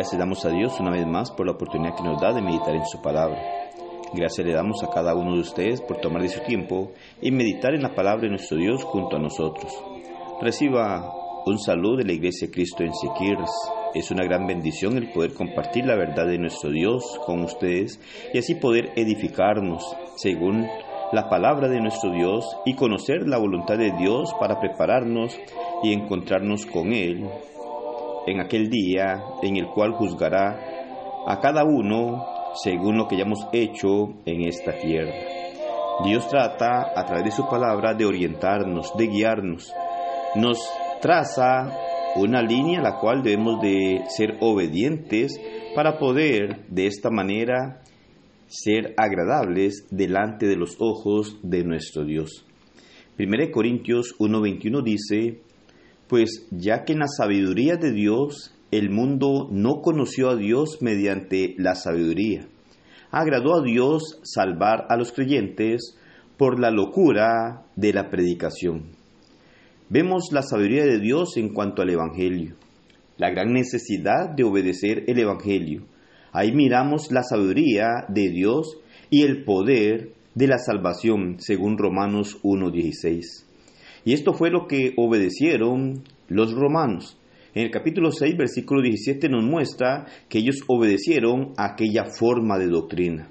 Gracias damos a Dios una vez más por la oportunidad que nos da de meditar en su palabra. Gracias le damos a cada uno de ustedes por tomar de su tiempo y meditar en la palabra de nuestro Dios junto a nosotros. Reciba un saludo de la Iglesia Cristo en Siquirres. Es una gran bendición el poder compartir la verdad de nuestro Dios con ustedes y así poder edificarnos según la palabra de nuestro Dios y conocer la voluntad de Dios para prepararnos y encontrarnos con Él en aquel día en el cual juzgará a cada uno según lo que hayamos hecho en esta tierra. Dios trata a través de su palabra de orientarnos, de guiarnos. Nos traza una línea a la cual debemos de ser obedientes para poder de esta manera ser agradables delante de los ojos de nuestro Dios. 1 Corintios 1:21 dice, pues ya que en la sabiduría de Dios el mundo no conoció a Dios mediante la sabiduría, agradó a Dios salvar a los creyentes por la locura de la predicación. Vemos la sabiduría de Dios en cuanto al Evangelio, la gran necesidad de obedecer el Evangelio. Ahí miramos la sabiduría de Dios y el poder de la salvación, según Romanos 1.16. Y esto fue lo que obedecieron los romanos. En el capítulo 6, versículo 17 nos muestra que ellos obedecieron aquella forma de doctrina.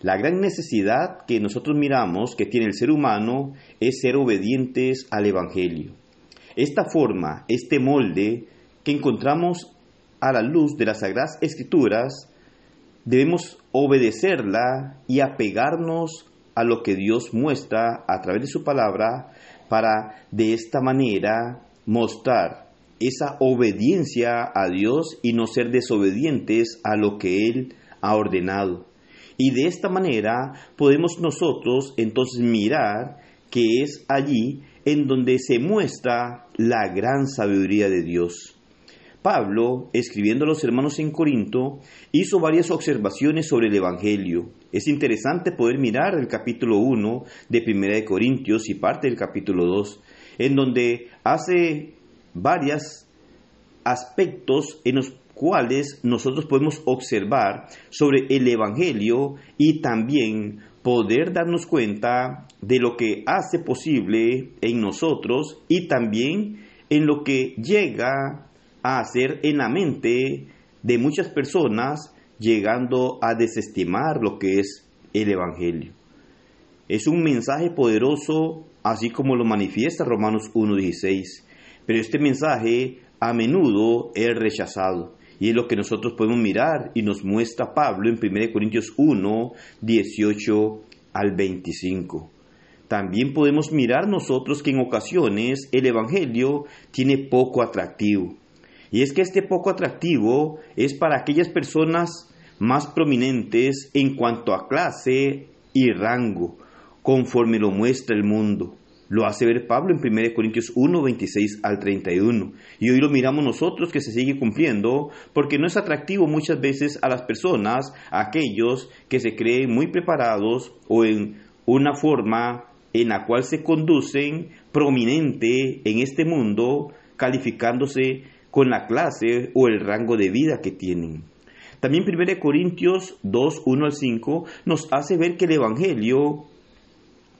La gran necesidad que nosotros miramos que tiene el ser humano es ser obedientes al Evangelio. Esta forma, este molde que encontramos a la luz de las Sagradas Escrituras, debemos obedecerla y apegarnos a lo que Dios muestra a través de su palabra para de esta manera mostrar esa obediencia a Dios y no ser desobedientes a lo que Él ha ordenado. Y de esta manera podemos nosotros entonces mirar que es allí en donde se muestra la gran sabiduría de Dios. Pablo, escribiendo a los hermanos en Corinto, hizo varias observaciones sobre el Evangelio. Es interesante poder mirar el capítulo 1 de Primera de Corintios y parte del capítulo 2, en donde hace varios aspectos en los cuales nosotros podemos observar sobre el Evangelio y también poder darnos cuenta de lo que hace posible en nosotros y también en lo que llega a hacer en la mente de muchas personas llegando a desestimar lo que es el Evangelio. Es un mensaje poderoso así como lo manifiesta Romanos 1.16, pero este mensaje a menudo es rechazado. Y es lo que nosotros podemos mirar y nos muestra Pablo en 1 Corintios 1, 18 al 25. También podemos mirar nosotros que en ocasiones el Evangelio tiene poco atractivo. Y es que este poco atractivo es para aquellas personas más prominentes en cuanto a clase y rango, conforme lo muestra el mundo. Lo hace ver Pablo en 1 Corintios 1, 26 al 31. Y hoy lo miramos nosotros que se sigue cumpliendo porque no es atractivo muchas veces a las personas, a aquellos que se creen muy preparados o en una forma en la cual se conducen prominente en este mundo, calificándose con la clase o el rango de vida que tienen. También 1 Corintios 2, 1 al 5 nos hace ver que el Evangelio,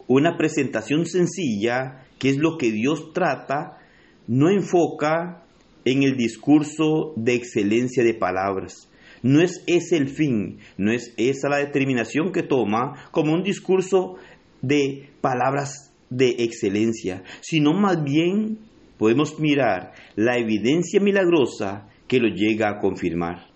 una presentación sencilla, que es lo que Dios trata, no enfoca en el discurso de excelencia de palabras. No es ese el fin, no es esa la determinación que toma como un discurso de palabras de excelencia, sino más bien podemos mirar la evidencia milagrosa que lo llega a confirmar.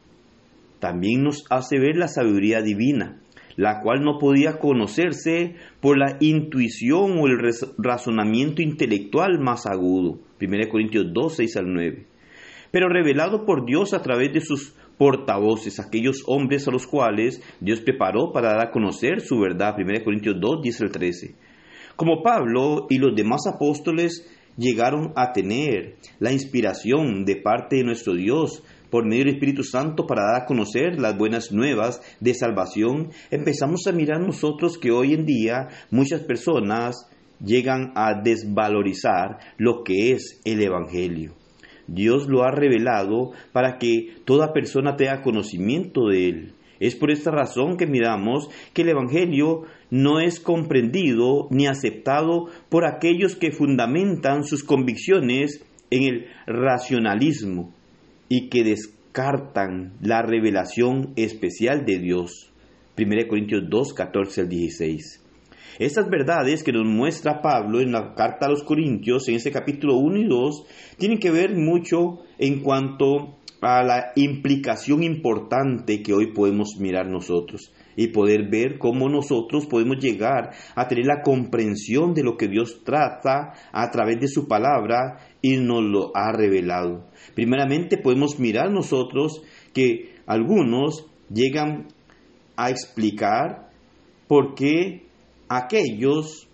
También nos hace ver la sabiduría divina, la cual no podía conocerse por la intuición o el razonamiento intelectual más agudo. 1 Corintios 2, 6 al 9. Pero revelado por Dios a través de sus portavoces, aquellos hombres a los cuales Dios preparó para dar a conocer su verdad. 1 Corintios 2, 10 al 13. Como Pablo y los demás apóstoles llegaron a tener la inspiración de parte de nuestro Dios por medio del Espíritu Santo para dar a conocer las buenas nuevas de salvación, empezamos a mirar nosotros que hoy en día muchas personas llegan a desvalorizar lo que es el Evangelio. Dios lo ha revelado para que toda persona tenga conocimiento de Él. Es por esta razón que miramos que el Evangelio no es comprendido ni aceptado por aquellos que fundamentan sus convicciones en el racionalismo y que descartan la revelación especial de Dios. 1 Corintios 2, 14 al 16. Estas verdades que nos muestra Pablo en la carta a los Corintios, en ese capítulo 1 y 2, tienen que ver mucho en cuanto a la implicación importante que hoy podemos mirar nosotros y poder ver cómo nosotros podemos llegar a tener la comprensión de lo que Dios trata a través de su palabra y nos lo ha revelado. Primeramente podemos mirar nosotros que algunos llegan a explicar por qué aquellos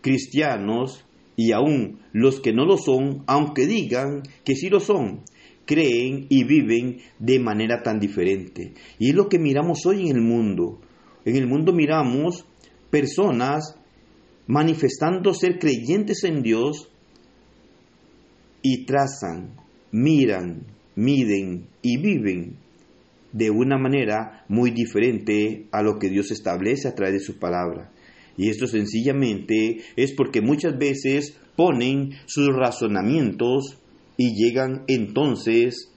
cristianos y aún los que no lo son, aunque digan que sí lo son, creen y viven de manera tan diferente. Y es lo que miramos hoy en el mundo. En el mundo miramos personas manifestando ser creyentes en Dios y trazan, miran, miden y viven de una manera muy diferente a lo que Dios establece a través de su palabra. Y esto sencillamente es porque muchas veces ponen sus razonamientos y llegan entonces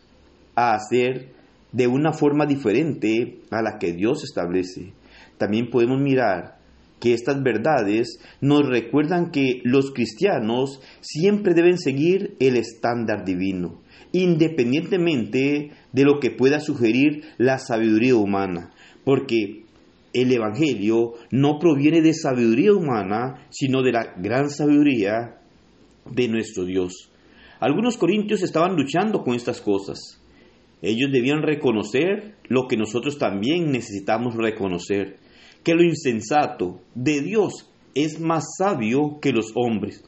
a hacer de una forma diferente a la que Dios establece. También podemos mirar que estas verdades nos recuerdan que los cristianos siempre deben seguir el estándar divino, independientemente de lo que pueda sugerir la sabiduría humana, porque el Evangelio no proviene de sabiduría humana, sino de la gran sabiduría de nuestro Dios. Algunos corintios estaban luchando con estas cosas. Ellos debían reconocer lo que nosotros también necesitamos reconocer, que lo insensato de Dios es más sabio que los hombres,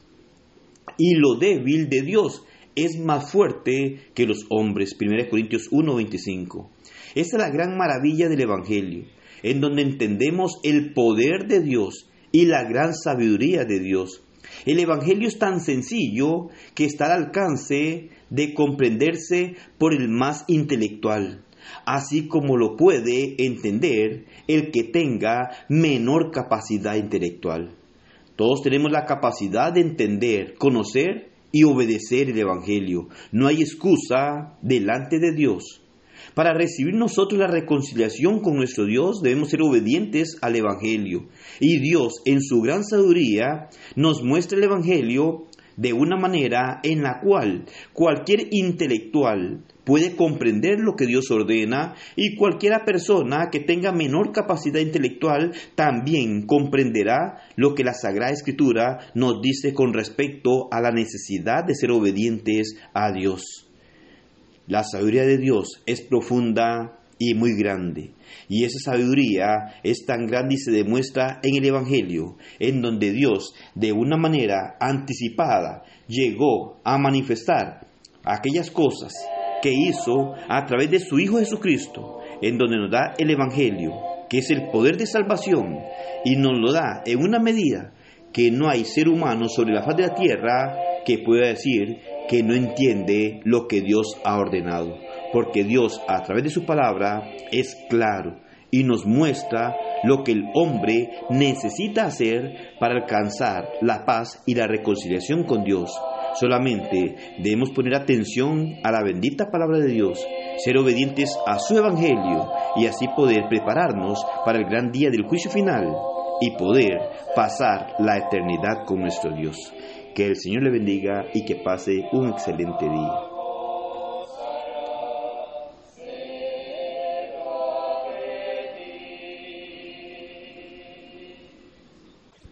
y lo débil de Dios es más fuerte que los hombres. 1 Corintios 1:25. Esa es la gran maravilla del Evangelio en donde entendemos el poder de Dios y la gran sabiduría de Dios. El Evangelio es tan sencillo que está al alcance de comprenderse por el más intelectual, así como lo puede entender el que tenga menor capacidad intelectual. Todos tenemos la capacidad de entender, conocer y obedecer el Evangelio. No hay excusa delante de Dios para recibir nosotros la reconciliación con nuestro Dios debemos ser obedientes al Evangelio. Y Dios, en su gran sabiduría, nos muestra el Evangelio de una manera en la cual cualquier intelectual puede comprender lo que Dios ordena y cualquiera persona que tenga menor capacidad intelectual también comprenderá lo que la Sagrada Escritura nos dice con respecto a la necesidad de ser obedientes a Dios. La sabiduría de Dios es profunda y muy grande. Y esa sabiduría es tan grande y se demuestra en el Evangelio, en donde Dios, de una manera anticipada, llegó a manifestar aquellas cosas que hizo a través de su Hijo Jesucristo, en donde nos da el Evangelio, que es el poder de salvación, y nos lo da en una medida que no hay ser humano sobre la faz de la tierra que pueda decir que no entiende lo que Dios ha ordenado, porque Dios a través de su palabra es claro y nos muestra lo que el hombre necesita hacer para alcanzar la paz y la reconciliación con Dios. Solamente debemos poner atención a la bendita palabra de Dios, ser obedientes a su evangelio y así poder prepararnos para el gran día del juicio final y poder pasar la eternidad con nuestro Dios. Que el Señor le bendiga y que pase un excelente día.